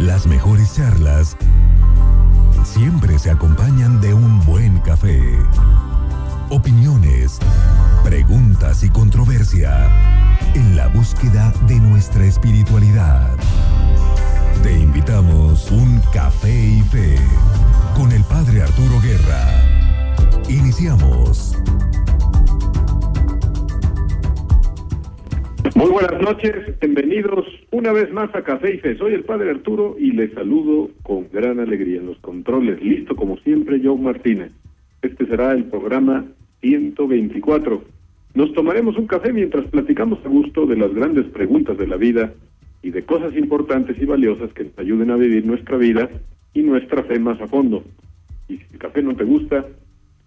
Las mejores charlas siempre se acompañan de un buen café. Opiniones, preguntas y controversia en la búsqueda de nuestra espiritualidad. Te invitamos un café y fe con el Padre Arturo Guerra. Iniciamos. Muy buenas noches, bienvenidos una vez más a Café y Fe. Soy el Padre Arturo y les saludo con gran alegría en los controles. Listo como siempre, Joe Martínez. Este será el programa 124. Nos tomaremos un café mientras platicamos a gusto de las grandes preguntas de la vida y de cosas importantes y valiosas que nos ayuden a vivir nuestra vida y nuestra fe más a fondo. Y si el café no te gusta,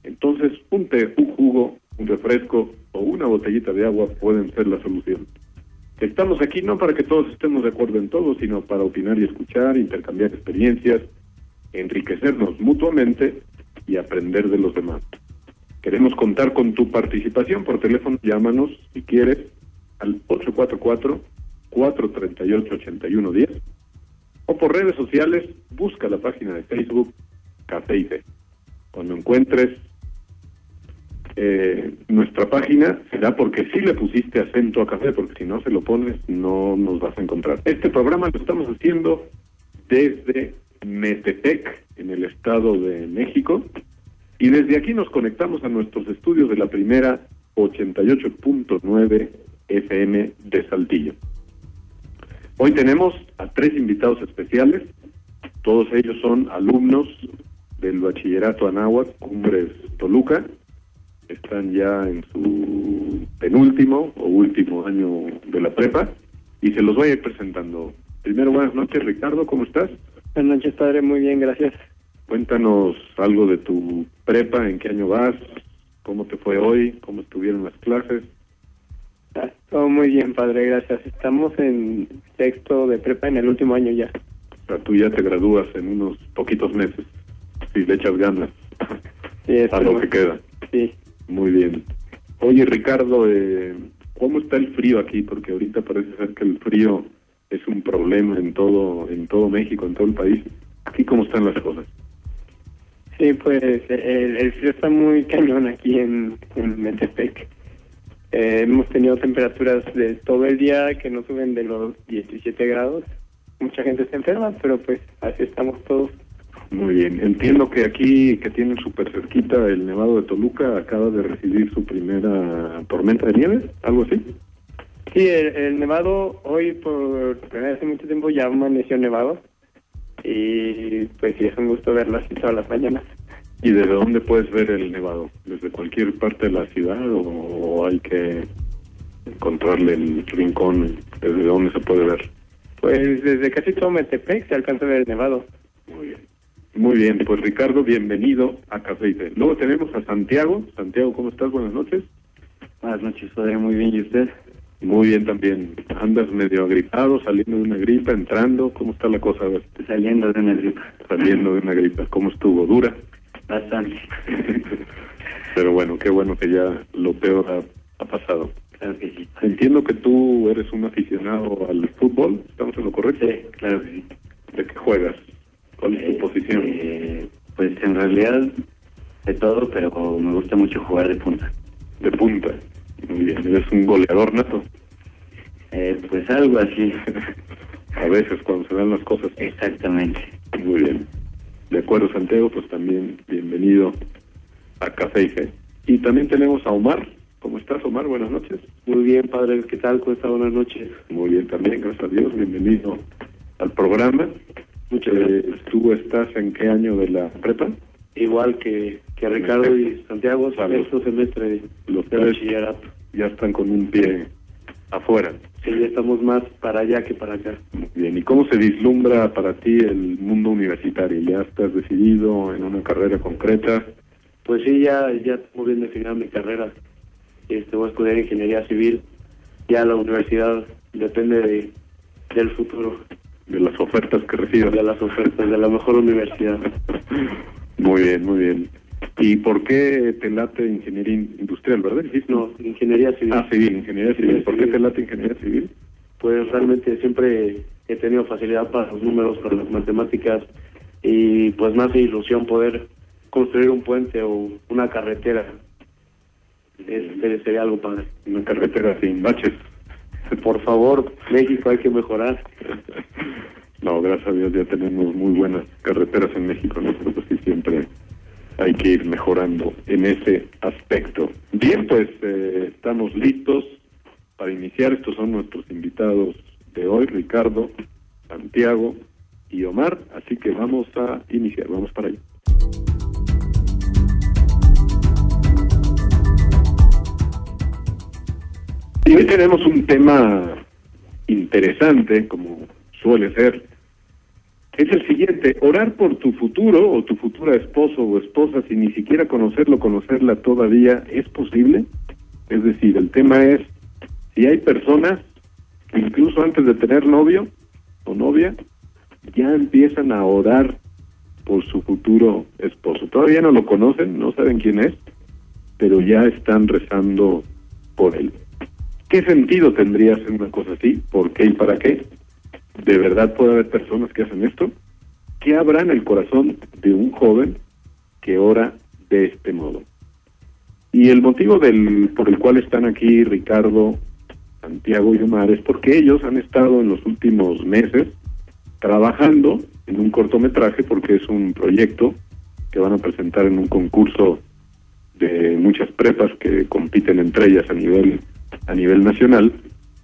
entonces un té, un jugo, un refresco o una botellita de agua pueden ser la solución. Estamos aquí no para que todos estemos de acuerdo en todo, sino para opinar y escuchar, intercambiar experiencias, enriquecernos mutuamente y aprender de los demás. Queremos contar con tu participación por teléfono, llámanos si quieres al 844-438-8110 o por redes sociales, busca la página de Facebook Café y. Cuando encuentres eh, nuestra página será porque sí le pusiste acento a café, porque si no se lo pones no nos vas a encontrar. Este programa lo estamos haciendo desde Metepec, en el Estado de México, y desde aquí nos conectamos a nuestros estudios de la primera 88.9 FM de Saltillo. Hoy tenemos a tres invitados especiales, todos ellos son alumnos del Bachillerato Anáhuac, Cumbres Toluca, están ya en su penúltimo o último año de la prepa y se los voy a ir presentando. Primero, buenas noches, Ricardo, ¿cómo estás? Buenas noches, padre, muy bien, gracias. Cuéntanos algo de tu prepa, en qué año vas, cómo te fue hoy, cómo estuvieron las clases. Ah, todo muy bien, padre, gracias. Estamos en sexto de prepa en el último año ya. O sea, tú ya te gradúas en unos poquitos meses, si le echas ganas Sí, a lo que queda. Sí. Muy bien. Oye, Ricardo, eh, ¿cómo está el frío aquí? Porque ahorita parece ser que el frío es un problema en todo en todo México, en todo el país. ¿Aquí cómo están las cosas? Sí, pues el, frío está muy cañón aquí en, en Metepec. Eh, hemos tenido temperaturas de todo el día que no suben de los 17 grados. Mucha gente está enferma, pero pues así estamos todos. Muy bien. Entiendo que aquí, que tienen súper cerquita el Nevado de Toluca, acaba de recibir su primera tormenta de nieve, algo así. Sí, el, el nevado hoy por primera vez en mucho tiempo ya amaneció nevado. Y pues sí, es un gusto verlo así todas las mañanas. ¿Y desde dónde puedes ver el nevado? ¿Desde cualquier parte de la ciudad o, o hay que encontrarle el rincón? ¿Desde dónde se puede ver? Pues desde casi todo Metepec se alcanza a ver el nevado. Muy bien. Muy bien, pues Ricardo, bienvenido a Café y Té. Luego tenemos a Santiago. Santiago, ¿cómo estás? Buenas noches. Buenas noches, padre. Muy bien. ¿Y usted? Muy bien también. Andas medio agripado, saliendo de una gripa, entrando. ¿Cómo está la cosa? A ver, Saliendo de una gripa. saliendo de una gripa. ¿Cómo estuvo? ¿Dura? Bastante. Pero bueno, qué bueno que ya lo peor ha, ha pasado. Claro que sí. Entiendo que tú eres un aficionado al fútbol. ¿Estamos en lo correcto? Sí, claro que sí. ¿De qué juegas? ¿Cuál es tu Eh, posición? eh, pues en realidad de todo, pero me gusta mucho jugar de punta. De punta. Muy bien. Eres un goleador nato. Eh, pues algo así. A veces cuando se dan las cosas. Exactamente. Muy bien. De acuerdo, Santiago, pues también bienvenido a Café. Y también tenemos a Omar. ¿Cómo estás, Omar? Buenas noches. Muy bien, padre. ¿Qué tal? ¿Cómo está? Buenas noches. Muy bien también, gracias a Dios. Bienvenido al programa. Muchas Eh, ¿Tú estás en qué año de la prepa? Igual que, que Ricardo y Santiago, sexto semestre Los de bachillerato. ya están con un pie afuera. Sí, ya estamos más para allá que para acá. Muy bien. ¿Y cómo se vislumbra para ti el mundo universitario? ¿Ya estás decidido en una carrera concreta? Pues sí, ya, ya tengo bien definida mi carrera. Este, voy a estudiar ingeniería civil. Ya la universidad depende de, del futuro, De las ofertas que recibas. de las ofertas, de la mejor universidad. Muy bien, muy bien. ¿Y por qué te late ingeniería in- industrial, verdad? Dijiste, No, ingeniería civil. Ah, civil, ingeniería civil. ¿Por qué te late ingeniería civil? Pues realmente siempre he tenido facilidad para los números, para las matemáticas y pues me hace ilusión poder construir un puente o una carretera. Este sería algo padre. Una carretera sin baches. Por favor, México hay que mejorar. No, gracias a Dios ya tenemos muy buenas carreteras en México, ¿no? Pero pues sí, siempre hay que ir mejorando en ese aspecto. Bien, pues eh, estamos listos para iniciar. Estos son nuestros invitados de hoy, Ricardo, Santiago y Omar. Así que vamos a iniciar, vamos para allá. Y hoy tenemos un tema interesante, como suele ser, es el siguiente, orar por tu futuro o tu futura esposo o esposa sin ni siquiera conocerlo, conocerla todavía, ¿es posible? Es decir, el tema es, si hay personas que incluso antes de tener novio o novia, ya empiezan a orar por su futuro esposo. Todavía no lo conocen, no saben quién es, pero ya están rezando por él. ¿Qué sentido tendría hacer una cosa así? ¿Por qué y para qué? ¿De verdad puede haber personas que hacen esto? ¿Qué habrá en el corazón de un joven que ora de este modo? Y el motivo del, por el cual están aquí Ricardo, Santiago y Omar es porque ellos han estado en los últimos meses trabajando en un cortometraje porque es un proyecto que van a presentar en un concurso de muchas prepas que compiten entre ellas a nivel a nivel nacional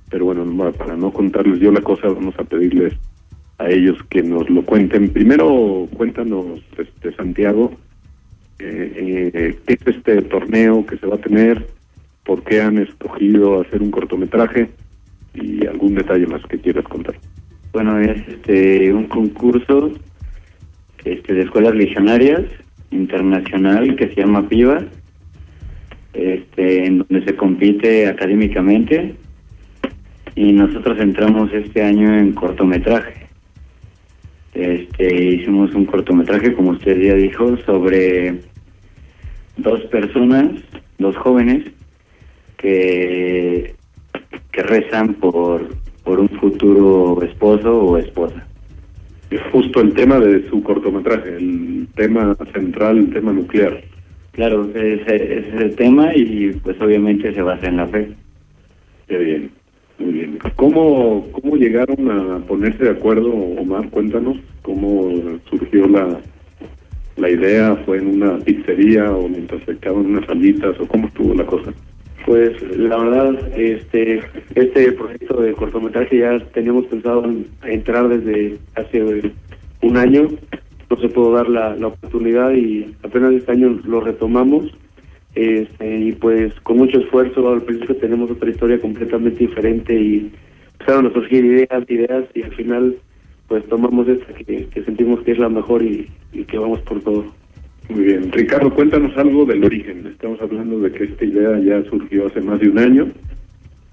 pero bueno, para no contarles yo la cosa, vamos a pedirles a ellos que nos lo cuenten. Primero, cuéntanos, este Santiago, eh, eh, qué es este torneo que se va a tener, por qué han escogido hacer un cortometraje y algún detalle más que quieras contar. Bueno, es este un concurso este de escuelas legionarias internacional que se llama PIVA, este, en donde se compite académicamente y nosotros entramos este año en cortometraje. Este, hicimos un cortometraje, como usted ya dijo, sobre dos personas, dos jóvenes que, que rezan por, por un futuro esposo o esposa. Es justo el tema de su cortometraje, el tema central, el tema nuclear. Claro, ese es el tema y pues obviamente se basa en la fe. Qué bien. Muy bien. ¿Cómo, ¿Cómo llegaron a ponerse de acuerdo, Omar? Cuéntanos cómo surgió la, la idea. ¿Fue en una pizzería o mientras se unas salitas o cómo estuvo la cosa? Pues la verdad, este este proyecto de cortometraje ya teníamos pensado en entrar desde hace un año. No se pudo dar la, la oportunidad y apenas este año lo retomamos este, y pues con mucho esfuerzo al principio tenemos otra historia completamente diferente y empezaron a surgir ideas, ideas y al final pues tomamos esta que, sentimos que es la mejor y, que vamos por todo. Muy bien. Ricardo, cuéntanos algo del origen. Estamos hablando de que esta idea ya surgió hace más de un año.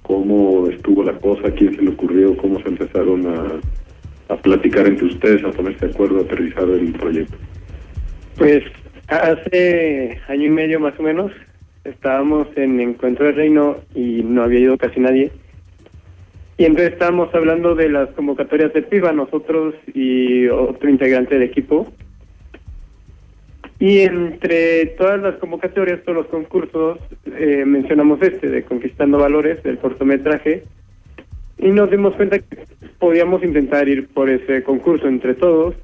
¿Cómo estuvo la cosa? ¿Quién se le ocurrió? ¿Cómo se empezaron a, a platicar entre ustedes, a ponerse de acuerdo, a aterrizar el proyecto? Pues Hace año y medio más o menos estábamos en Encuentro del Reino y no había ido casi nadie. Y entonces estábamos hablando de las convocatorias de PIBA, nosotros y otro integrante del equipo. Y entre todas las convocatorias, todos los concursos, eh, mencionamos este de Conquistando Valores, del cortometraje, y nos dimos cuenta que podíamos intentar ir por ese concurso entre todos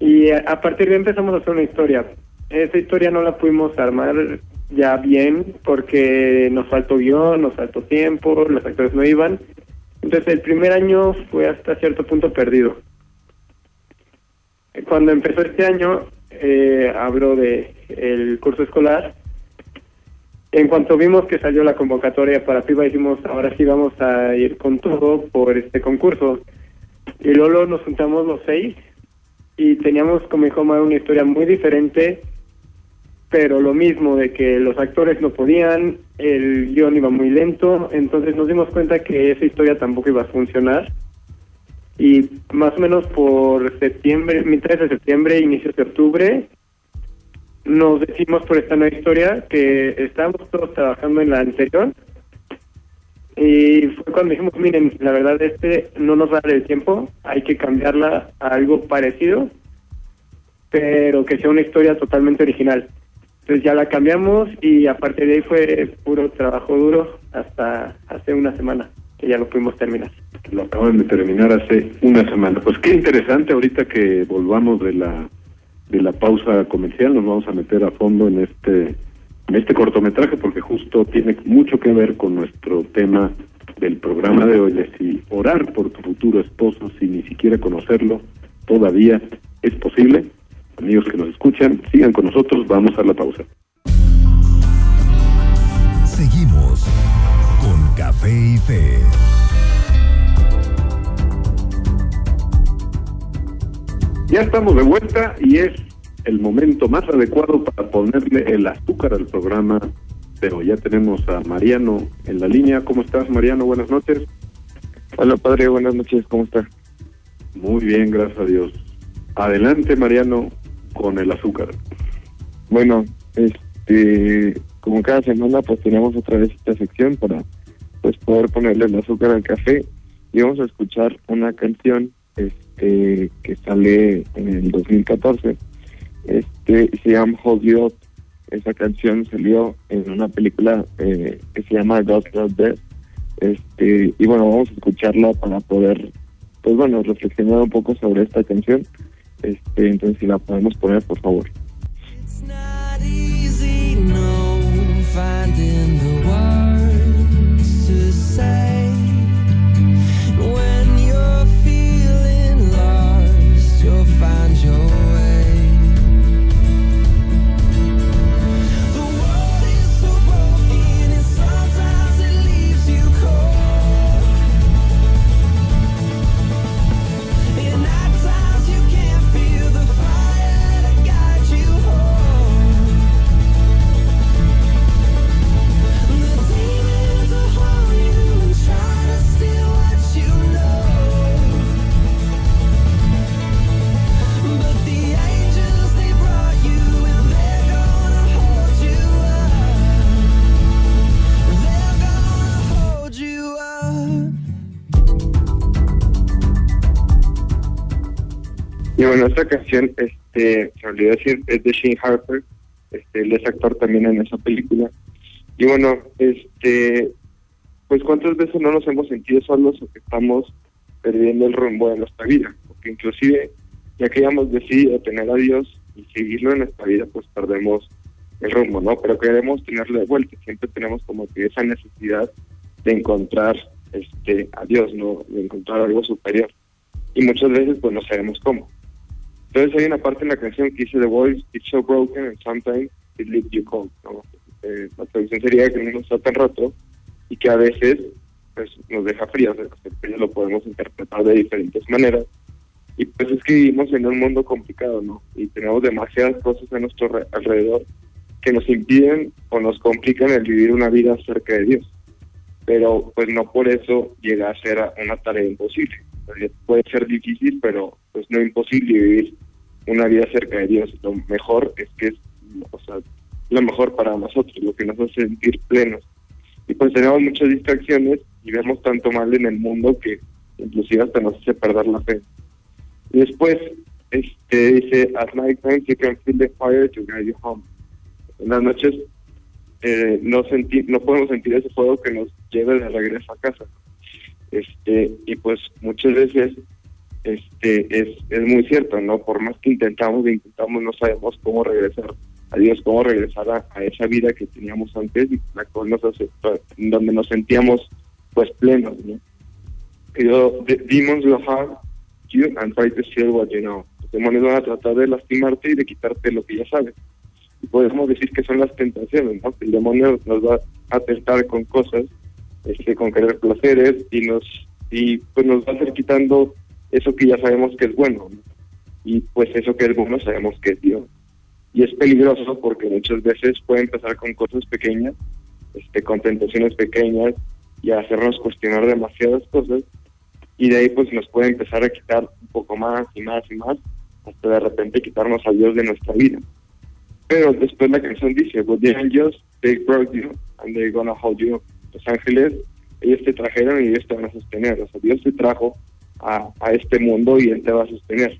y a, partir de ahí empezamos a hacer una historia. Esa historia no la pudimos armar ya bien porque nos faltó guion, nos faltó tiempo, los actores no iban. Entonces el primer año fue hasta cierto punto perdido. Cuando empezó este año, eh, hablo de el curso escolar. En cuanto vimos que salió la convocatoria para PIBA, dijimos, ahora sí vamos a ir con todo por este concurso. Y luego nos juntamos los seis y teníamos como dijo una historia muy diferente, pero lo mismo de que los actores no podían, el guion iba muy lento, entonces nos dimos cuenta que esa historia tampoco iba a funcionar. Y más o menos por septiembre, mitad de septiembre, inicios de octubre, nos decimos por esta nueva historia que estábamos todos trabajando en la anterior Y fue cuando dijimos, miren, la verdad este no nos da el tiempo, hay que cambiarla a algo parecido, pero que sea una historia totalmente original. Entonces ya la cambiamos y a partir de ahí fue puro trabajo duro hasta hace una semana que ya lo pudimos terminar. Lo acaban de terminar hace una semana. Pues qué interesante ahorita que volvamos de la de la pausa comercial, nos vamos a meter a fondo en este en este cortometraje porque justo tiene mucho que ver con nuestro tema del programa de hoy, si orar por tu futuro esposo sin ni siquiera conocerlo todavía es posible. Amigos que nos escuchan, sigan con nosotros, vamos a la pausa. Seguimos con Café y Fe. Ya estamos de vuelta y es el momento más adecuado para ponerle el azúcar al programa, pero ya tenemos a Mariano en la línea. ¿Cómo estás, Mariano? Buenas noches. Hola, padre, buenas noches, ¿cómo está? Muy bien, gracias a Dios. Adelante, Mariano, con el azúcar. Bueno, este, como cada semana, pues tenemos otra vez esta sección para pues poder ponerle el azúcar al café y vamos a escuchar una canción este que sale en el 2014 este se llama Hold You Up. Esa canción salió en una película eh, que se llama God Not Dead este y bueno vamos a escucharla para poder pues bueno reflexionar un poco sobre esta canción. Este entonces si la podemos poner por favor. It's not easy, no, bueno, esta canción, este, se olvidó decir, es de Shane Harper, este, él es actor también en esa película. Y bueno, este, pues cuántas veces no nos hemos sentido solos o que estamos perdiendo el rumbo de nuestra vida, porque inclusive ya que hayamos decidido tener a Dios y seguirlo en nuestra vida, pues perdemos el rumbo, ¿no? Pero queremos tenerlo de vuelta, siempre tenemos como que esa necesidad de encontrar este a Dios, ¿no? De encontrar algo superior. Y muchas veces pues no sabemos cómo. Entonces hay una parte en la canción que dice The voice is so broken and sometimes it leaves you cold. ¿no? Eh, la traducción sería que no está tan roto y que a veces pues nos deja fríos, que lo podemos interpretar de diferentes maneras. Y pues es que vivimos en un mundo complicado, ¿no? Y tenemos demasiadas cosas a nuestro re- alrededor que nos impiden o nos complican el vivir una vida cerca de Dios. Pero pues no por eso llega a ser una tarea imposible. Eh, Puede ser difícil, pero pues no imposible vivir una vida cerca de Dios. Lo mejor es que es o sea, lo mejor para nosotros, lo que nos hace sentir plenos. Y pues tenemos muchas distracciones y vemos tanto mal en el mundo que inclusive hasta nos hace perder la fe. Después este dice, at night time you can feel the fire to guide you home. En las noches eh, no senti no podemos sentir ese fuego que nos lleve de regreso a casa. Este, y pues muchas veces este es, es muy cierto, ¿no? Por más que intentamos e intentamos, no sabemos cómo regresar a Dios, cómo regresar a, a esa vida que teníamos antes y la nos aceptó, donde nos sentíamos pues plenos, ¿no? Yo, the demons will harm you and try to steal what you know. Los demonios van a tratar de lastimarte y de quitarte lo que ya sabes. Y podemos decir que son las tentaciones, ¿no? El demonio nos va a tentar con cosas, este, con querer placeres y nos y pues nos va a estar quitando eso que ya sabemos que es bueno. ¿no? Y pues eso que es bueno sabemos que es Dios. Y es peligroso porque muchas veces puede empezar con cosas pequeñas, este, con tentaciones pequeñas y hacernos cuestionar demasiadas cosas y de ahí pues nos puede empezar a quitar un poco más y más y más hasta de repente quitarnos a Dios de nuestra vida. Pero después la canción dice, But the angels, they brought you and they're gonna hold you. Los ángeles ellos te trajeron y ellos te van a sostener. O sea, Dios te trajo a, a este mundo y Él te va a sostener.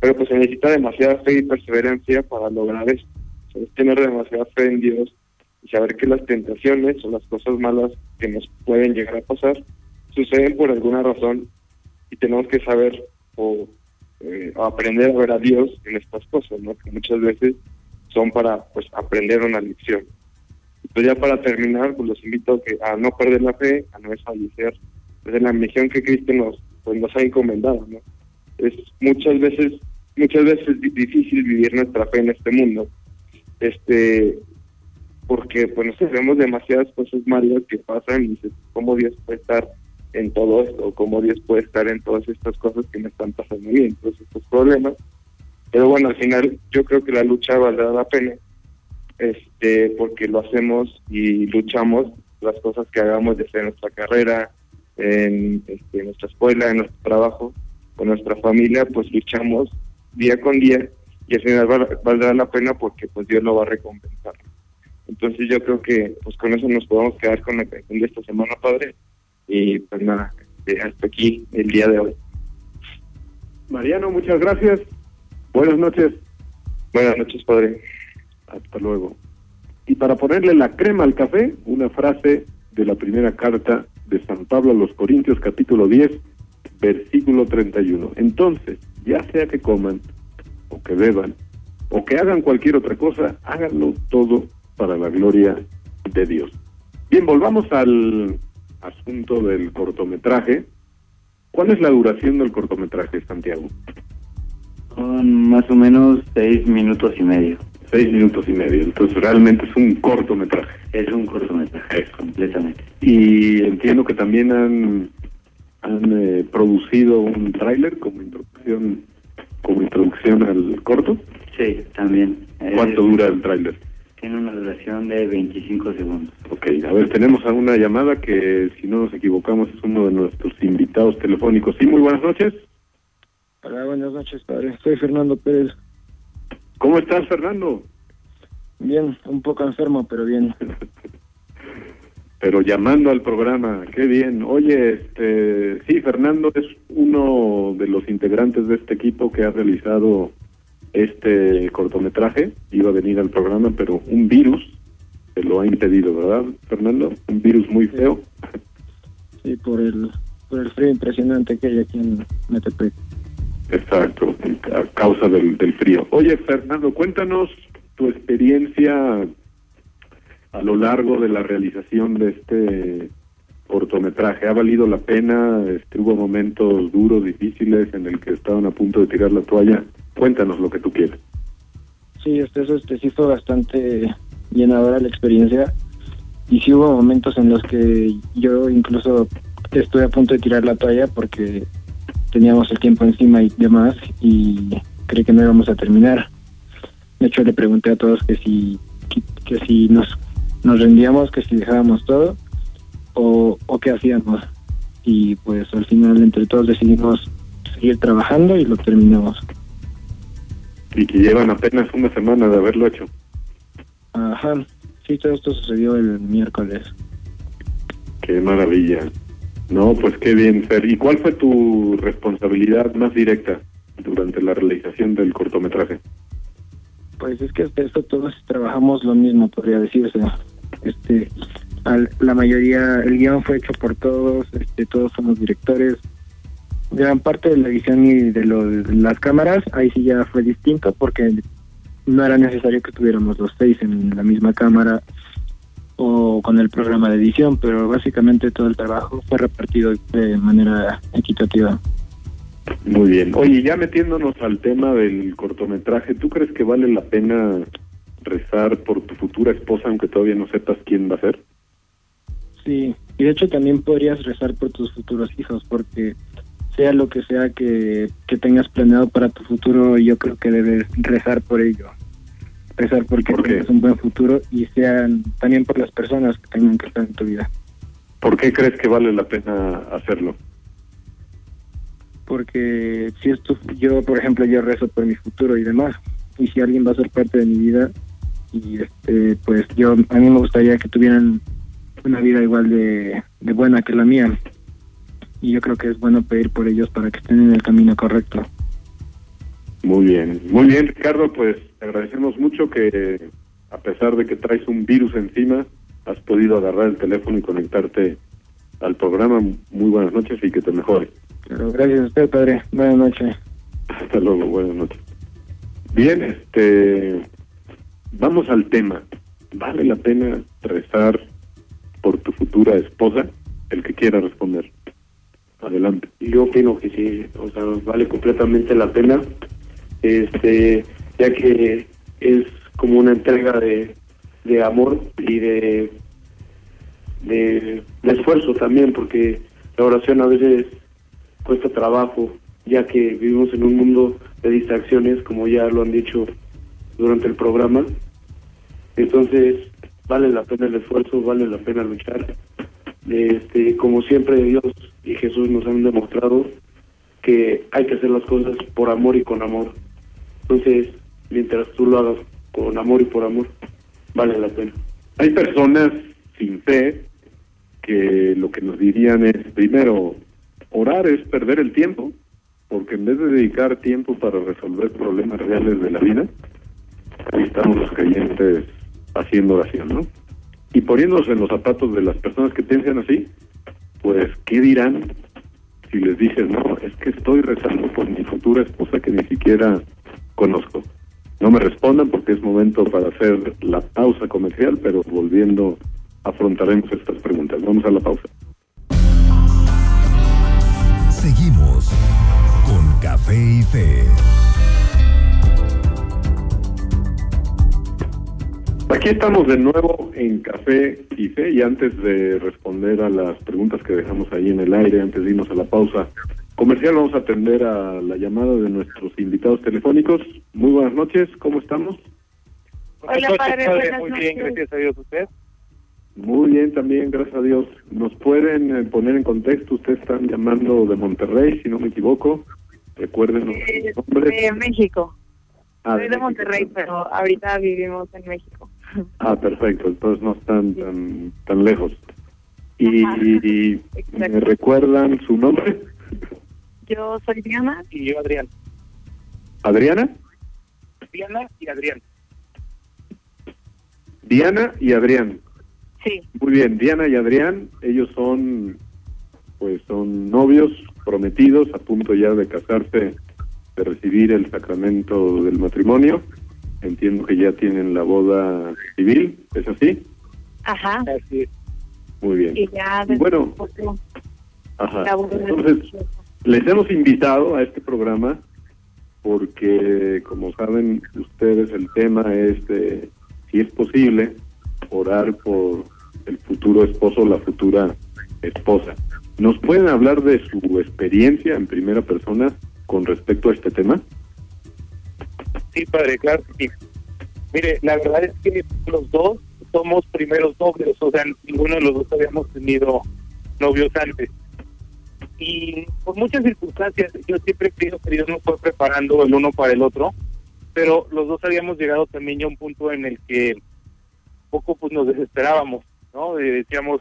Pero pues se necesita demasiada fe y perseverancia para lograr esto. O sea, es tener demasiada fe en Dios y saber que las tentaciones o las cosas malas que nos pueden llegar a pasar suceden por alguna razón y tenemos que saber o eh, aprender a ver a Dios en estas cosas, ¿no? Que muchas veces son para pues aprender una lección. Pues ya para terminar, pues los invito a, que, a no perder la fe, a no desfallecer pues, en la misión que Cristo nos, pues, nos ha encomendado, ¿no? Es muchas veces, muchas veces di- difícil vivir nuestra fe en este mundo, este, porque pues nos vemos demasiadas cosas malas que pasan y dices, ¿cómo Dios puede estar en todo esto? ¿Cómo Dios puede estar en todas estas cosas que me están pasando bien, todos estos problemas? Pero bueno, al final yo creo que la lucha valdrá la pena, este, porque lo hacemos y luchamos las cosas que hagamos, en nuestra carrera, en, este, nuestra escuela, en nuestro trabajo, con nuestra familia, pues luchamos día con día y al final val- valdrá la pena porque pues Dios lo va a recompensar. Entonces yo creo que pues con eso nos podemos quedar con la canción de esta semana, Padre. Y pues nada, este, hasta aquí el día de hoy. Mariano, muchas gracias. Buenas noches. Buenas noches, Padre. Hasta luego. Y para ponerle la crema al café, una frase de la primera carta de San Pablo a los Corintios, capítulo 10, versículo 31. Entonces, ya sea que coman, o que beban, o que hagan cualquier otra cosa, háganlo todo para la gloria de Dios. Bien, volvamos al asunto del cortometraje. ¿Cuál es la duración del cortometraje, Santiago? Son más o menos seis minutos y medio. Seis minutos y medio. Entonces, realmente es un cortometraje. Es un cortometraje, completamente. Y entiendo que también han, han eh, producido un tráiler como introducción como introducción al corto. Sí, también. ¿Cuánto Es- dura el tráiler? Tiene una duración de 25 segundos. Ok, a ver, tenemos a una llamada que, si no nos equivocamos, es uno de nuestros invitados telefónicos. Sí, muy buenas noches. Hola, buenas noches, padre. Soy Fernando Pérez. ¿Cómo estás, Fernando? Bien, un poco enfermo, pero bien. Pero llamando al programa, qué bien. Oye, este, sí, Fernando es uno de los integrantes de este equipo que ha realizado este cortometraje. Iba a venir al programa, pero un virus se lo ha impedido, ¿verdad, Fernando? Un virus muy feo. Sí, por el, por el frío impresionante que hay aquí en Metepec. Exacto, a causa del, del frío. Oye, Fernando, cuéntanos tu experiencia a lo largo de la realización de este cortometraje. ¿Ha valido la pena? ¿Hubo momentos duros, difíciles en el que estaban a punto de tirar la toalla? Cuéntanos lo que tú quieras. Sí, este, eso, este, sí fue bastante llenadora la experiencia. Y sí hubo momentos en los que yo incluso estuve a punto de tirar la toalla porque teníamos el tiempo encima y demás y creí que no íbamos a terminar. De hecho, le pregunté a todos que si, que, que si nos, nos rendíamos, que si dejábamos todo o, o qué hacíamos. Y pues al final entre todos decidimos seguir trabajando y lo terminamos. Y que llevan apenas una semana de haberlo hecho. Ajá, sí, todo esto sucedió el miércoles. Qué maravilla. No, pues qué bien, Fer. ¿Y cuál fue tu responsabilidad más directa durante la realización del cortometraje? Pues es que hasta esto todos trabajamos lo mismo, podría decirse. Este, al- la mayoría, el guion fue hecho por todos, este, todos somos directores. Gran parte de la edición y de, lo- de las cámaras, ahí sí ya fue distinto porque no era necesario que tuviéramos los seis en la misma cámara o con el programa de edición, pero básicamente todo el trabajo fue repartido de manera equitativa. Muy bien. Oye, ya metiéndonos al tema del cortometraje, ¿tú crees que vale la pena rezar por tu futura esposa aunque todavía no sepas quién va a ser? Sí, y de hecho también podrías rezar por tus futuros hijos, porque sea lo que sea que, que tengas planeado para tu futuro, yo creo que debes rezar por ello. Porque ¿Por tengas un buen futuro y sean también por las personas que tengan que estar en tu vida. ¿Por qué crees que vale la pena hacerlo? Porque si esto, yo, por ejemplo, yo rezo por mi futuro y demás, y si alguien va a ser parte de mi vida, y este, pues yo, a mí me gustaría que tuvieran una vida igual de, de buena que la mía. Y yo creo que es bueno pedir por ellos para que estén en el camino correcto. Muy bien, muy bien Ricardo, pues te agradecemos mucho que a pesar de que traes un virus encima, has podido agarrar el teléfono y conectarte al programa. Muy buenas noches y que te mejores. Pero gracias a usted, padre. Buenas noches. Hasta luego, buenas noches. Bien, este, vamos al tema. ¿Vale la pena rezar por tu futura esposa? El que quiera responder. Adelante. Yo opino que sí, o sea, vale completamente la pena, este, ya que es como una entrega de, de amor y de, de, de esfuerzo también, porque la oración a veces cuesta trabajo, ya que vivimos en un mundo de distracciones, como ya lo han dicho durante el programa. Entonces, vale la pena el esfuerzo, vale la pena luchar. Este, como siempre Dios y Jesús nos han demostrado que hay que hacer las cosas por amor y con amor. Entonces, mientras tú lo hagas con amor y por amor, vale la pena. Hay personas sin fe que lo que nos dirían es, primero, orar es perder el tiempo, porque en vez de dedicar tiempo para resolver problemas reales de la vida, ahí estamos los creyentes haciendo oración, ¿no? Y poniéndose en los zapatos de las personas que piensan así, pues, ¿qué dirán si les dices, no, es que estoy rezando por mi futura esposa que ni siquiera conozco? No me respondan porque es momento para hacer la pausa comercial, pero volviendo afrontaremos estas preguntas. Vamos a la pausa. Seguimos con Café y Fe. Aquí estamos de nuevo en Café y Fe y antes de responder a las preguntas que dejamos ahí en el aire, antes de irnos a la pausa comercial, vamos a atender a la llamada de nuestros invitados telefónicos. Muy buenas noches, ¿cómo estamos? Hola, padre, buenas Muy bien, gracias a Dios. ¿Usted? Muy bien, también, gracias a Dios. ¿Nos pueden eh, poner en contexto? Ustedes están llamando de Monterrey, si no me equivoco. Recuerden los Eh, nombres. de México. Ah, Soy de México. Monterrey, pero ahorita vivimos en México. Ah, perfecto, entonces no están tan, tan lejos. ¿Y, y me recuerdan su nombre? Yo soy Diana. Y yo, Adrián. ¿Adriana? Diana y Adrián. Diana y Adrián. Sí, Muy bien, Diana y Adrián, ellos son, pues son novios, prometidos, a punto ya de casarse, de recibir el sacramento del matrimonio. Entiendo que ya tienen la boda civil, ¿es así? ajá. Así es. Muy bien. Y ya bueno, Ajá. la boda Entonces. Les hemos invitado a este programa porque, como saben ustedes, el tema es de si es posible orar por el futuro esposo o la futura esposa. ¿Nos pueden hablar de su experiencia en primera persona con respecto a este tema? Sí, padre, claro que sí. Mire, la verdad es que los dos somos primeros novios, o sea, ninguno de los dos habíamos tenido novios antes. Y por muchas circunstancias, yo siempre he creído que Dios nos fue preparando el uno para el otro, pero los dos habíamos llegado también a un punto en el que poco pues nos desesperábamos, ¿no? Decíamos,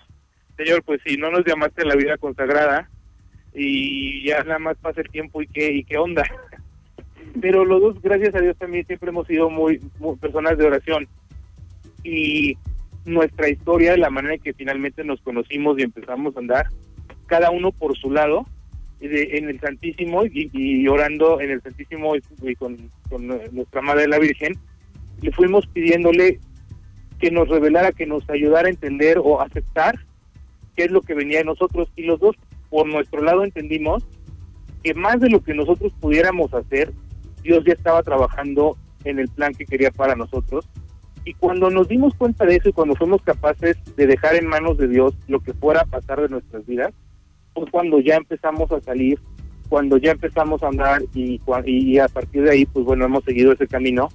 Señor, pues si no nos llamaste a la vida consagrada y ya nada más pasa el tiempo y qué, y qué onda. pero los dos, gracias a Dios, también siempre hemos sido muy, muy personas de oración. Y nuestra historia, la manera en que finalmente nos conocimos y empezamos a andar, cada uno por su lado, de- en el Santísimo y, orando en el Santísimo y, con, con nuestra Madre la Virgen, le fuimos pidiéndole que nos revelara, que nos ayudara a entender o aceptar qué es lo que venía de nosotros. Y los dos, por nuestro lado, entendimos que más de lo que nosotros pudiéramos hacer, Dios ya estaba trabajando en el plan que quería para nosotros. Y cuando nos dimos cuenta de eso y cuando fuimos capaces de dejar en manos de Dios lo que fuera a pasar de nuestras vidas, fue cuando ya empezamos a salir, cuando ya empezamos a andar y, cua- y a partir de ahí, pues bueno, hemos seguido ese camino,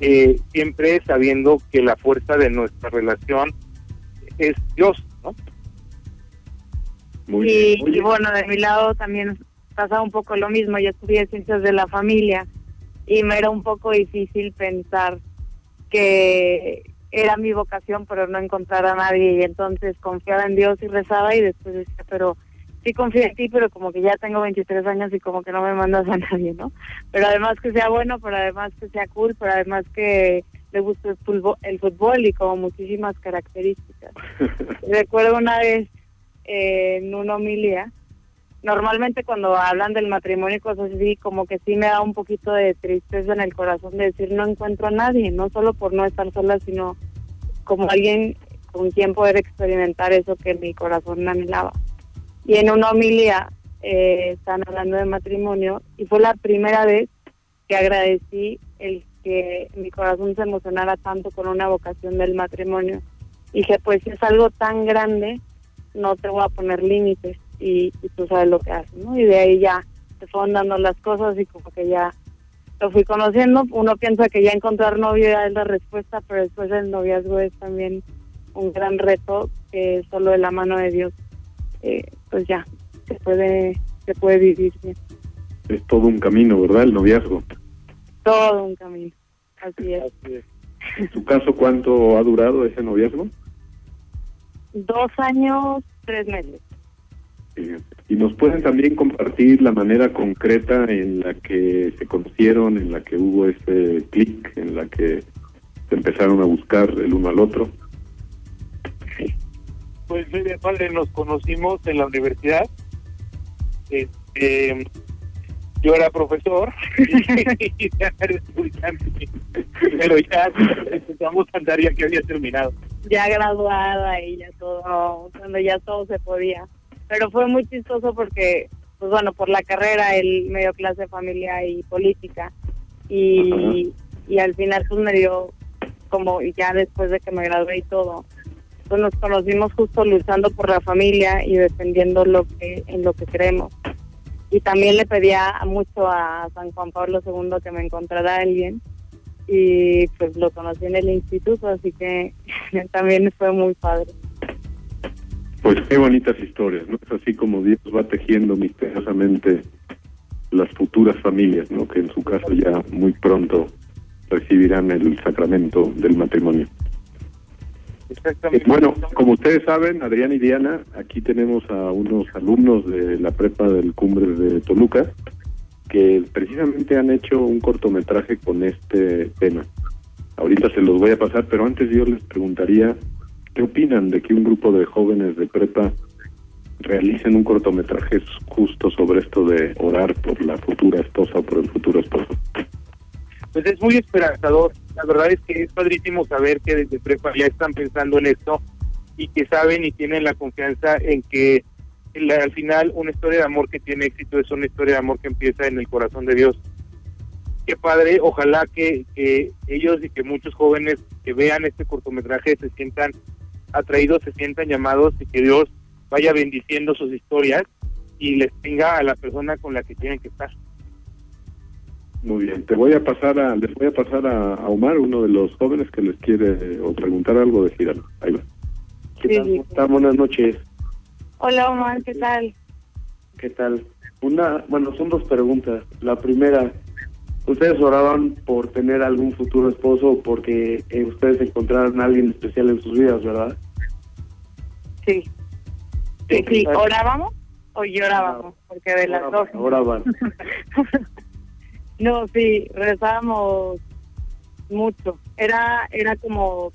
eh, siempre sabiendo que la fuerza de nuestra relación es Dios, ¿no? Muy y, bien. Oye, y bueno, de mi lado también pasa un poco lo mismo. Yo estudié ciencias de la familia y me era un poco difícil pensar que, era mi vocación, pero no encontrar a nadie. Y entonces confiaba en Dios y rezaba y después decía, pero sí confío en ti, pero como que ya tengo 23 años y como que no me mandas a nadie, ¿no? Pero además que sea bueno, pero además que sea cool, pero además que le guste el fútbol, y como muchísimas características. Recuerdo una vez eh, en una homilia, normalmente cuando hablan del matrimonio y cosas así, como que sí me da un poquito de tristeza en el corazón de decir no encuentro a nadie, no solo por no estar sola, sino como alguien con quien poder experimentar eso que mi corazón anhelaba. Y en una homilia eh, están hablando de matrimonio y fue la primera vez que agradecí el que mi corazón se emocionara tanto con una vocación del matrimonio. Dije, pues si es algo tan grande, no te voy a poner límites y, y tú sabes lo que haces, ¿no? Y de ahí ya se fueron dando las cosas y como que ya lo fui conociendo. Uno piensa que ya encontrar novio ya es la respuesta, pero después el noviazgo es también un gran reto que solo de la mano de Dios, eh, pues ya se puede se puede vivir bien. Es todo un camino, ¿verdad? El noviazgo. Todo un camino. Así es. En su caso, ¿cuánto ha durado ese noviazgo? Dos años, tres meses. Y nos pueden también compartir la manera concreta en la que se conocieron, en la que hubo ese clic, en la que se empezaron a buscar el uno al otro. Pues mire, padre, nos conocimos en la universidad. Este, yo era profesor y ya era estudiante. Pero ya empezamos a andar ya que había terminado. ya graduada y ya todo, cuando ya todo se podía. Pero fue muy chistoso porque, pues bueno, por la carrera, el medio clase familia y política. Y, y al final pues me dio como, y ya después de que me gradué y todo, pues nos conocimos justo luchando por la familia y defendiendo lo que en lo que creemos. Y también le pedía mucho a San Juan Pablo II que me encontrara alguien y pues lo conocí en el instituto, así que también fue muy padre. Pues qué bonitas historias, ¿no? Es así como Dios va tejiendo misteriosamente las futuras familias, ¿no? Que en su caso ya muy pronto recibirán el sacramento del matrimonio. Exactamente. Bueno, como ustedes saben, Adrián y Diana, aquí tenemos a unos alumnos de la prepa del Cumbre de Toluca que precisamente han hecho un cortometraje con este tema. Ahorita se los voy a pasar, pero antes yo les preguntaría, ¿qué opinan de que un grupo de jóvenes de prepa realicen un cortometraje justo sobre esto de orar por la futura esposa o por el futuro esposo? Pues es muy esperanzador. La verdad es que es padrísimo saber que desde prepa ya están pensando en esto y que saben y tienen la confianza en que la- al final una historia de amor que tiene éxito es una historia de amor que empieza en el corazón de Dios. Qué padre, ojalá que, que ellos y que muchos jóvenes que vean este cortometraje se sientan atraídos, se sientan llamados y que Dios vaya bendiciendo sus historias y les tenga a la persona con la que tienen que estar. Muy bien, te voy a pasar a, les voy a pasar a, a Omar, uno de los jóvenes que les quiere eh, o preguntar algo, decir algo. Ahí va. ¿Qué Sí, tal? sí. ¿Cómo están? Buenas noches. Hola Omar, ¿qué tal? ¿Qué tal? Una, bueno, son dos preguntas. La primera, ¿ustedes oraban por tener algún futuro esposo o porque eh, ustedes encontraron a alguien especial en sus vidas, verdad? Sí. Sí, sí, ¿orábamos o llorábamos? Porque de las dos. Oraban. No, sí, rezábamos mucho. Era, era como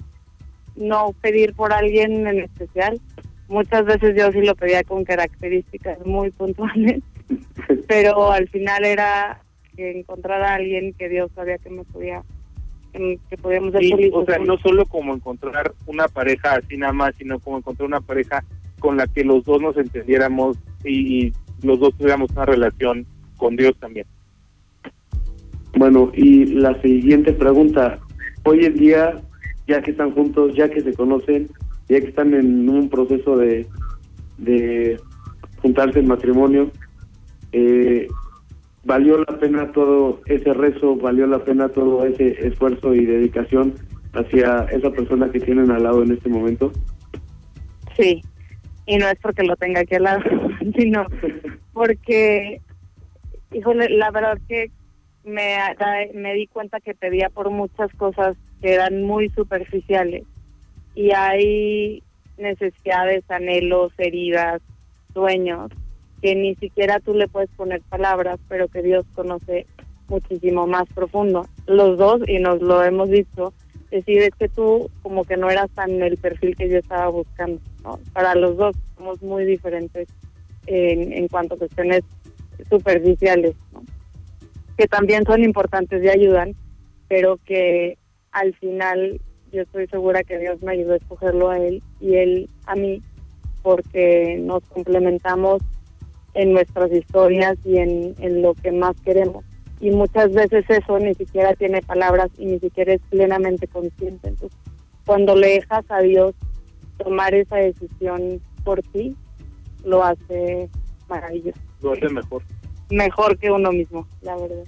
no pedir por alguien en especial. Muchas veces yo sí lo pedía con características muy puntuales, pero al final era que encontrar a alguien que Dios sabía que me podía, que, que podíamos Sí, o sea, no solo como encontrar una pareja así nada más, sino como encontrar una pareja con la que los dos nos entendiéramos y, y los dos tuviéramos una relación con Dios también. Bueno, y la siguiente pregunta. Hoy en día, ya que están juntos, ya que se conocen, ya que están en un proceso de, de juntarse en matrimonio, eh, ¿valió la pena todo ese rezo? ¿Valió la pena todo ese esfuerzo y dedicación hacia esa persona que tienen al lado en este momento? Sí, y no es porque lo tenga aquí al lado, sino porque, híjole, la verdad que me, me di cuenta que pedía por muchas cosas que eran muy superficiales. Y hay necesidades, anhelos, heridas, sueños, que ni siquiera tú le puedes poner palabras, pero que Dios conoce muchísimo más profundo. Los dos, y nos lo hemos dicho, decir es que tú como que no eras tan el perfil que yo estaba buscando. ¿no? Para los dos somos muy diferentes en, en cuanto a cuestiones superficiales, ¿no? Que también son importantes y ayudan, pero que al final yo estoy segura que Dios me ayudó a escogerlo a él y él a mí, porque nos complementamos en nuestras historias y en, en lo que más queremos. Y muchas veces eso ni siquiera tiene palabras y ni siquiera es plenamente consciente. Entonces, cuando le dejas a Dios tomar esa decisión por ti, lo hace maravilloso. Lo hace mejor. Mejor que uno mismo, la verdad.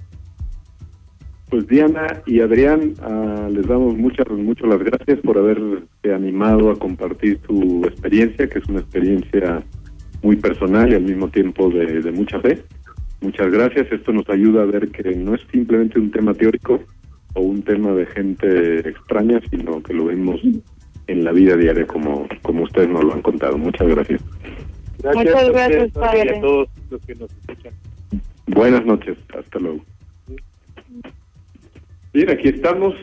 Pues Diana y Adrián, ah, les damos muchas, muchas las gracias por haberse animado a compartir su experiencia, que es una experiencia muy personal y al mismo tiempo de, de mucha fe. Muchas gracias. Esto nos ayuda a ver que no es simplemente un tema teórico o un tema de gente extraña, sino que lo vemos en la vida diaria como, como ustedes nos lo han contado. Muchas gracias. Gracias Muchas a gracias, ustedes, padre. y a todos los que nos escuchan. Buenas noches. Hasta luego. Bien, aquí estamos.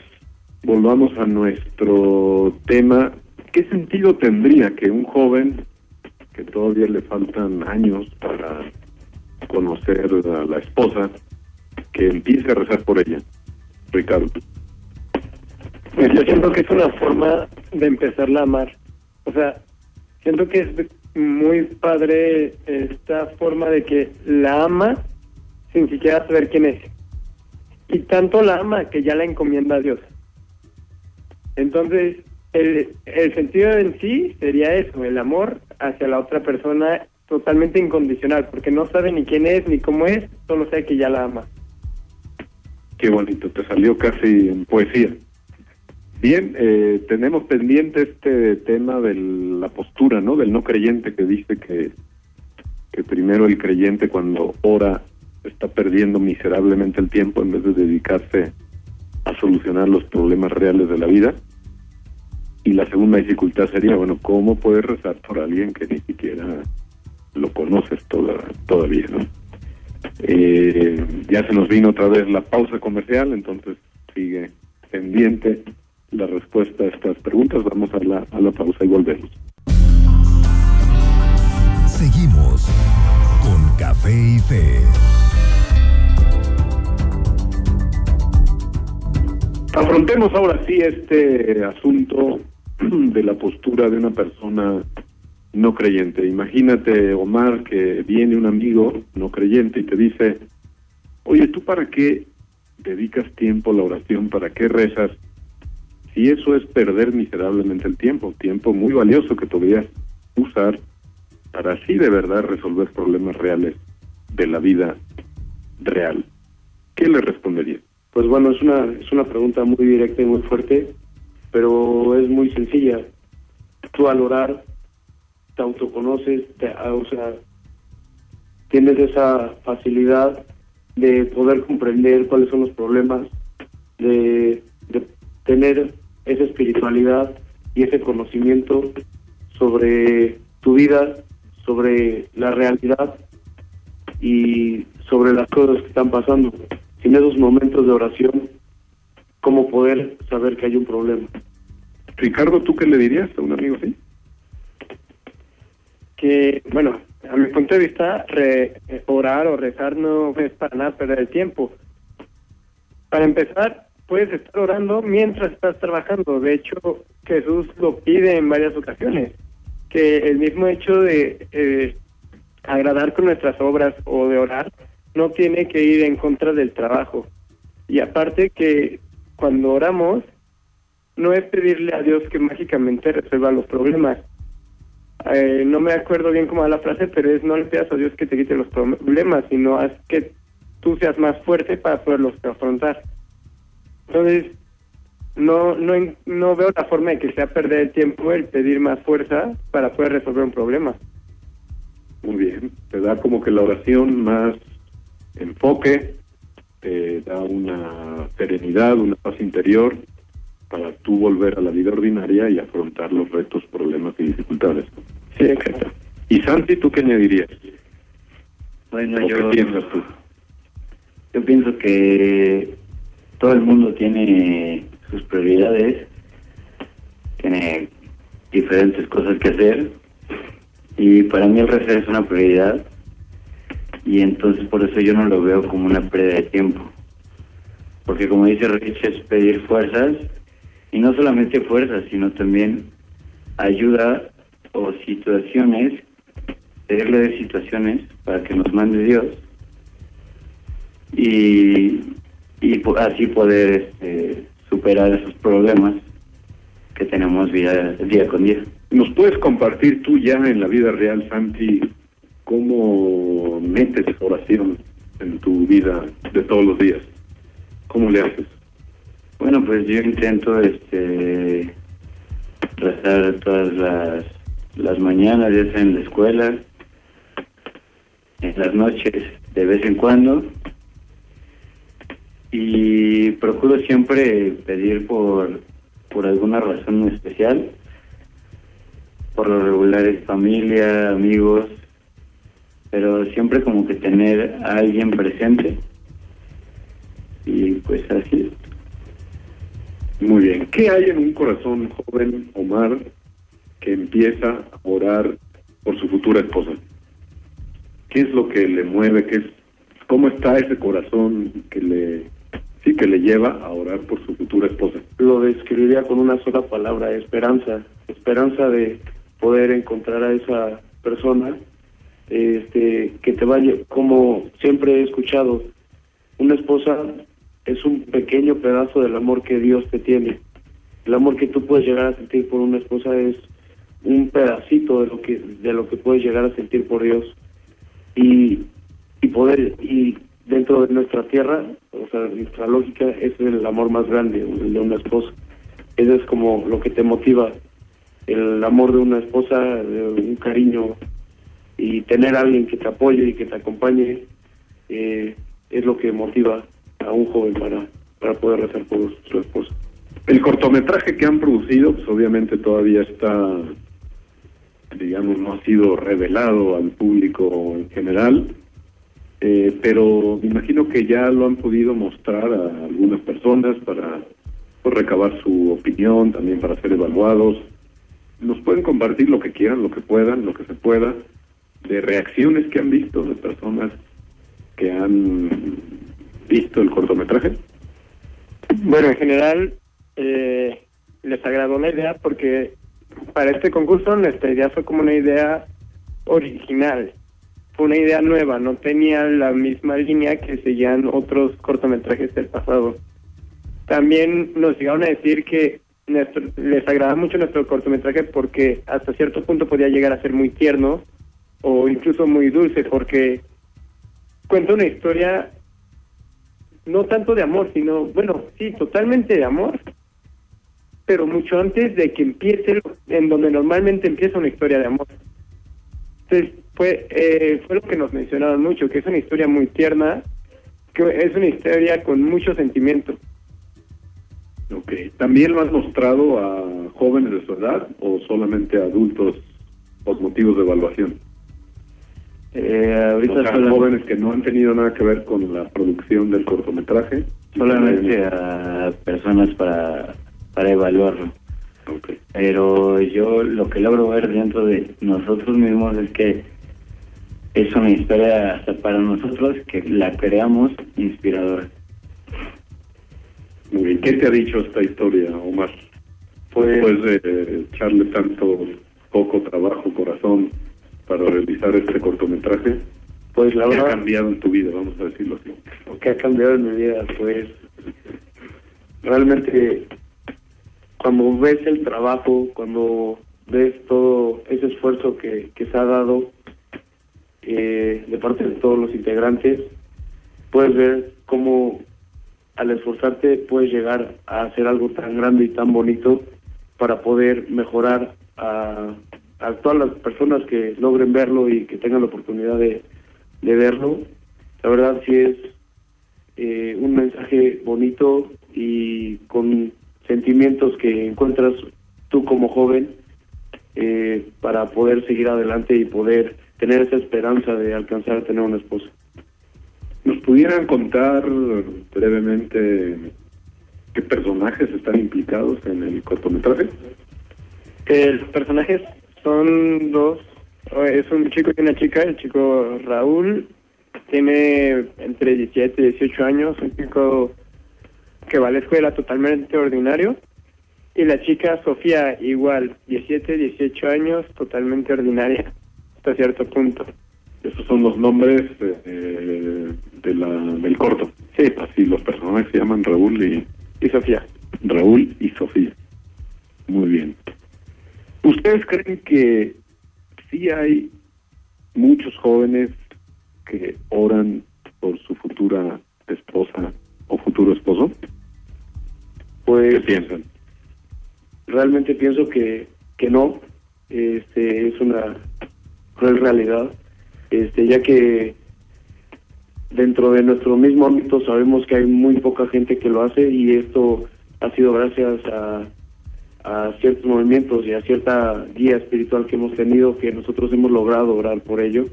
Volvamos a nuestro tema. ¿Qué sentido tendría que un joven que todavía le faltan años para conocer a la esposa, que empiece a rezar por ella? Ricardo. Pues yo siento que es una forma de empezarla a amar. O sea, siento que es muy padre esta forma de que la ama sin siquiera saber quién es. Y tanto la ama que ya la encomienda a Dios. Entonces, el, el sentido en sí sería eso, el amor hacia la otra persona totalmente incondicional, porque no sabe ni quién es ni cómo es, solo sabe que ya la ama. Qué bonito, te salió casi en poesía. Bien, eh, tenemos pendiente este tema de la postura, ¿no? Del no creyente que dice que, que primero el creyente cuando ora está perdiendo miserablemente el tiempo en vez de dedicarse a solucionar los problemas reales de la vida. Y la segunda dificultad sería, bueno, ¿cómo puedes rezar por alguien que ni siquiera lo conoces toda, todavía, ¿no? Eh, ya se nos vino otra vez la pausa comercial, entonces sigue pendiente la respuesta a estas preguntas. Vamos a la, a la pausa y volvemos. Seguimos con Café y Fe. Afrontemos ahora sí este asunto de la postura de una persona no creyente. Imagínate, Omar, que viene un amigo no creyente y te dice, oye, ¿tú para qué dedicas tiempo a la oración? ¿Para qué rezas? Si eso es perder miserablemente el tiempo, tiempo muy valioso que podrías usar para así de verdad resolver problemas reales de la vida real. ¿Qué le responderías? Pues bueno, es una, es una pregunta muy directa y muy fuerte, pero es muy sencilla. Tú al orar te autoconoces, te, ah, o sea, tienes esa facilidad de poder comprender cuáles son los problemas, de, de tener esa espiritualidad y ese conocimiento sobre tu vida, sobre la realidad y sobre las cosas que están pasando. En esos momentos de oración, ¿cómo poder saber que hay un problema? Ricardo, ¿tú qué le dirías a un amigo así? que, bueno, a mi punto de vista, re- eh, orar o rezar no es para nada perder el tiempo. Para empezar, puedes estar orando mientras estás trabajando. De hecho, Jesús lo pide en varias ocasiones, que el mismo hecho de eh, agradar con nuestras obras o de orar no tiene que ir en contra del trabajo. Y aparte que cuando oramos, no es pedirle a Dios que mágicamente resuelva los problemas, eh, no me acuerdo bien cómo va la frase, pero es no le pidas a Dios que te quite los problemas, sino haz que tú seas más fuerte para poderlos afrontar. Entonces, no, no, no veo la forma de que sea perder el tiempo el pedir más fuerza para poder resolver un problema. Muy bien, te da como que la oración más enfoque, te da una serenidad, una paz interior para tú volver a la vida ordinaria y afrontar los retos, problemas y dificultades. Sí, exacto. Y Santi, ¿tú qué añadirías? Bueno, ¿O yo, qué piensas tú? yo pienso que todo el mundo tiene sus prioridades, tiene diferentes cosas que hacer y para mí el rezar es una prioridad y entonces por eso yo no lo veo como una pérdida de tiempo. Porque como dice Rich, es pedir fuerzas y no solamente fuerzas, sino también ayuda o situaciones, pedirle situaciones para que nos mande Dios y, y así poder este, superar esos problemas que tenemos día, día con día. ¿Nos puedes compartir tú ya en la vida real, Santi, cómo metes oración en tu vida de todos los días? ¿Cómo le haces? Bueno, pues yo intento este rezar todas las, las mañanas, ya sea en la escuela, en las noches de vez en cuando. Y procuro siempre pedir por, por alguna razón especial. Por lo regular es familia, amigos, pero siempre como que tener a alguien presente. Y pues así es. Muy bien. ¿Qué hay en un corazón joven, Omar, que empieza a orar por su futura esposa? ¿Qué es lo que le mueve? ¿Qué es, ¿Cómo está ese corazón que le, sí, que le lleva a orar por su futura esposa? Lo describiría con una sola palabra, esperanza. Esperanza de poder encontrar a esa persona este, que te vaya, como siempre he escuchado, una esposa es un pequeño pedazo del amor que Dios te tiene. El amor que tú puedes llegar a sentir por una esposa es un pedacito de lo que de lo que puedes llegar a sentir por Dios y y poder y dentro de nuestra tierra, o sea, nuestra lógica es el amor más grande, de una esposa. Eso es como lo que te motiva, el amor de una esposa, de un cariño y tener a alguien que te apoye y que te acompañe eh, es lo que motiva a un joven para para poder rezar por su esposa. El cortometraje que han producido, pues obviamente todavía está, digamos, no ha sido revelado al público en general, eh, pero me imagino que ya lo han podido mostrar a algunas personas para pues, recabar su opinión, también para ser evaluados. Nos pueden compartir lo que quieran, lo que puedan, lo que se pueda, de reacciones que han visto de personas que han visto el cortometraje. Bueno, en general eh, les agradó la idea porque para este concurso nuestra idea fue como una idea original, fue una idea nueva, no tenía la misma línea que seguían otros cortometrajes del pasado. También nos llegaron a decir que les agradaba mucho nuestro cortometraje porque hasta cierto punto podía llegar a ser muy tierno o incluso muy dulce porque cuenta una historia no tanto de amor, sino, bueno, sí, totalmente de amor, pero mucho antes de que empiece, en donde normalmente empieza una historia de amor. Entonces, fue, eh, fue lo que nos mencionaron mucho, que es una historia muy tierna, que es una historia con mucho sentimiento. Ok. ¿También lo has mostrado a jóvenes de su edad o solamente a adultos por motivos de evaluación? Eh, ahorita O sea, sola- jóvenes que no han tenido nada que ver con la producción del cortometraje. solamente a personas para, para evaluarlo. Ok. Pero yo lo que logro ver dentro de nosotros mismos es que es una historia hasta para nosotros que la creamos inspiradora. Muy bien. ¿Qué te ha dicho esta historia, Omar? Pues- Después de echarle tanto poco trabajo, corazón, para realizar este cortometraje, Pues la ¿qué ha verdad, cambiado en tu vida? Vamos a decirlo así. que ha cambiado en mi vida, pues realmente cuando ves el trabajo, cuando ves todo ese esfuerzo que, que se ha dado eh, de parte de todos los integrantes, puedes ver cómo al esforzarte puedes llegar a hacer algo tan grande y tan bonito para poder mejorar a, a todas las personas que logren verlo y que tengan la oportunidad de, de verlo. La verdad sí es eh, un mensaje bonito y con sentimientos que encuentras tú como joven eh, para poder seguir adelante y poder tener esa esperanza de alcanzar a tener una esposa. ¿Nos pudieran contar brevemente qué personajes están implicados en el cortometraje? Eh, los personajes son dos, eh, es un chico y una chica, el chico Raúl tiene entre 17 y 18 años, un chico que va a la escuela totalmente ordinario, y la chica Sofía igual, 17, 18 años, totalmente ordinaria, hasta cierto punto. Esos son los nombres eh, de la, del corto. Sí. Así los personajes se llaman Raúl y... Y Sofía. Raúl y Sofía. Muy bien. ¿Ustedes creen que sí hay muchos jóvenes que oran por su futura esposa o futuro esposo? Pues ¿Qué piensan? realmente pienso que, que no, este es una cruel realidad, este ya que dentro de nuestro mismo ámbito sabemos que hay muy poca gente que lo hace y esto ha sido gracias a, a ciertos movimientos y a cierta guía espiritual que hemos tenido que nosotros hemos logrado orar por ello.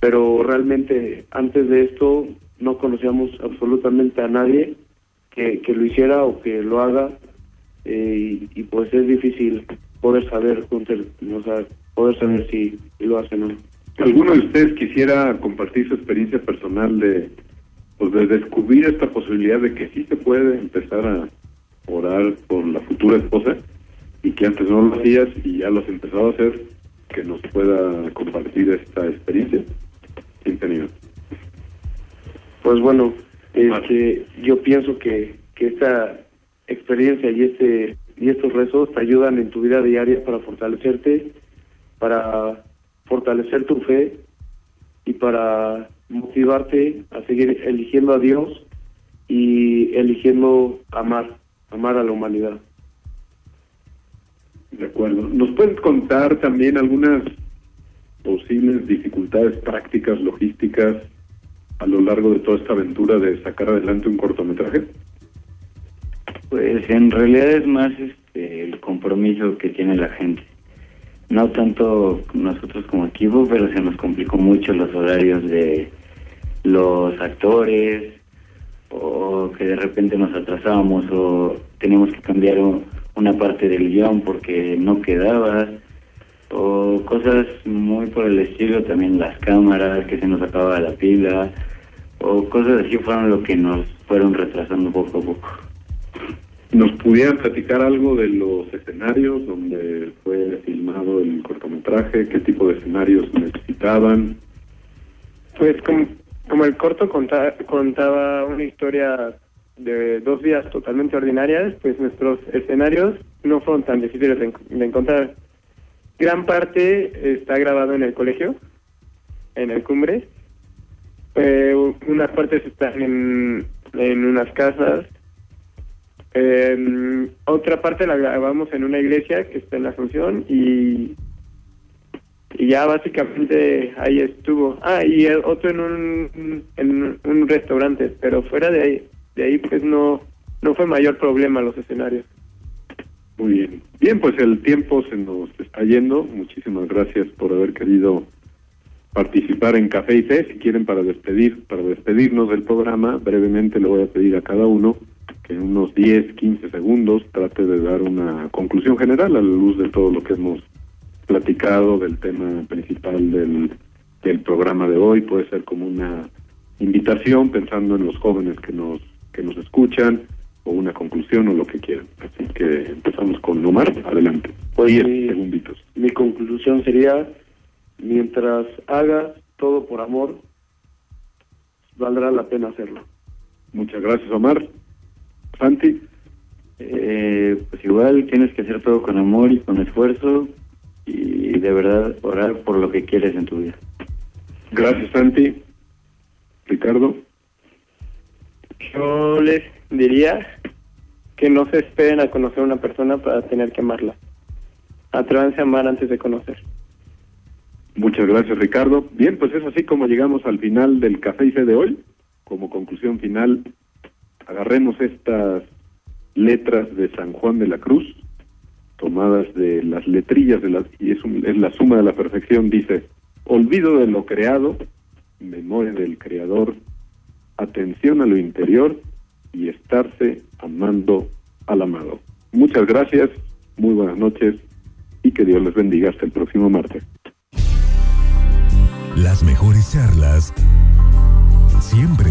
Pero realmente antes de esto no conocíamos absolutamente a nadie que, que lo hiciera o que lo haga eh, y, y pues es difícil poder saber con o sea, poder saber si, si lo hacen o no. ¿Alguno de ustedes quisiera compartir su experiencia personal de, pues, de descubrir esta posibilidad de que sí se puede empezar a orar por la futura esposa y que antes no lo hacías y ya lo has empezado a hacer, que nos pueda compartir esta experiencia? ¿Quién anima? Pues bueno, este, yo pienso que, que esta experiencia y este y estos rezos te ayudan en tu vida diaria para fortalecerte, para fortalecer tu fe y para motivarte a seguir eligiendo a Dios y eligiendo amar, amar a la humanidad. De acuerdo. ¿Nos pueden contar también algunas posibles dificultades prácticas, logísticas a lo largo de toda esta aventura de sacar adelante un cortometraje? Pues en realidad es más este, el compromiso que tiene la gente. No tanto nosotros como equipo, pero se nos complicó mucho los horarios de los actores o que de repente nos atrasábamos o teníamos que cambiar una parte del guion porque no quedaba o cosas muy por el estilo, también las cámaras, que se nos acababa la pila o cosas así fueron lo que nos fueron retrasando poco a poco. ¿Nos pudieran platicar algo de los escenarios donde fue filmado el cortometraje? ¿Qué tipo de escenarios necesitaban? Pues como, el corto conta- contaba una historia de dos días totalmente ordinarias, pues nuestros escenarios no fueron tan difíciles de, en- de encontrar. Gran parte está grabado en el colegio, en el Cumbre. Eh, unas partes están en unas casas. Eh, otra parte la grabamos en una iglesia que está en la Asunción y y ya básicamente ahí estuvo. Ah, y el otro en un, en un restaurante, pero fuera de ahí, de ahí pues no, no fue mayor problema los escenarios. Muy bien. Bien, pues el tiempo se nos está yendo. Muchísimas gracias por haber querido participar en Café y Fe. Si quieren para despedir, para despedirnos del programa, brevemente le voy a pedir a cada uno que en unos 10, 15 segundos trate de dar una conclusión general a la luz de todo lo que hemos platicado del tema principal del, del programa de hoy. Puede ser como una invitación pensando en los jóvenes que nos que nos escuchan o una conclusión o lo que quieran. Así que empezamos con Omar. Adelante. Pues 10 mi- segunditos. Mi conclusión sería, mientras hagas todo por amor, valdrá la pena hacerlo. Muchas gracias, Omar. Santi. Eh, pues igual tienes que hacer todo con amor y con esfuerzo y de verdad orar por lo que quieres en tu vida. Gracias, Santi. Ricardo. Yo les diría que no se esperen a conocer a una persona para tener que amarla. Atrévanse a amar antes de conocer. Muchas gracias, Ricardo. Bien, pues es así como llegamos al final del Café y Fe de hoy. Como conclusión final, agarremos estas letras de San Juan de la Cruz, tomadas de las letrillas de las, y es, es la suma de la perfección, dice, olvido de lo creado, memoria del creador, atención a lo interior y estarse amando al amado. Muchas gracias, muy buenas noches y que Dios les bendiga hasta el próximo martes. Las mejores charlas siempre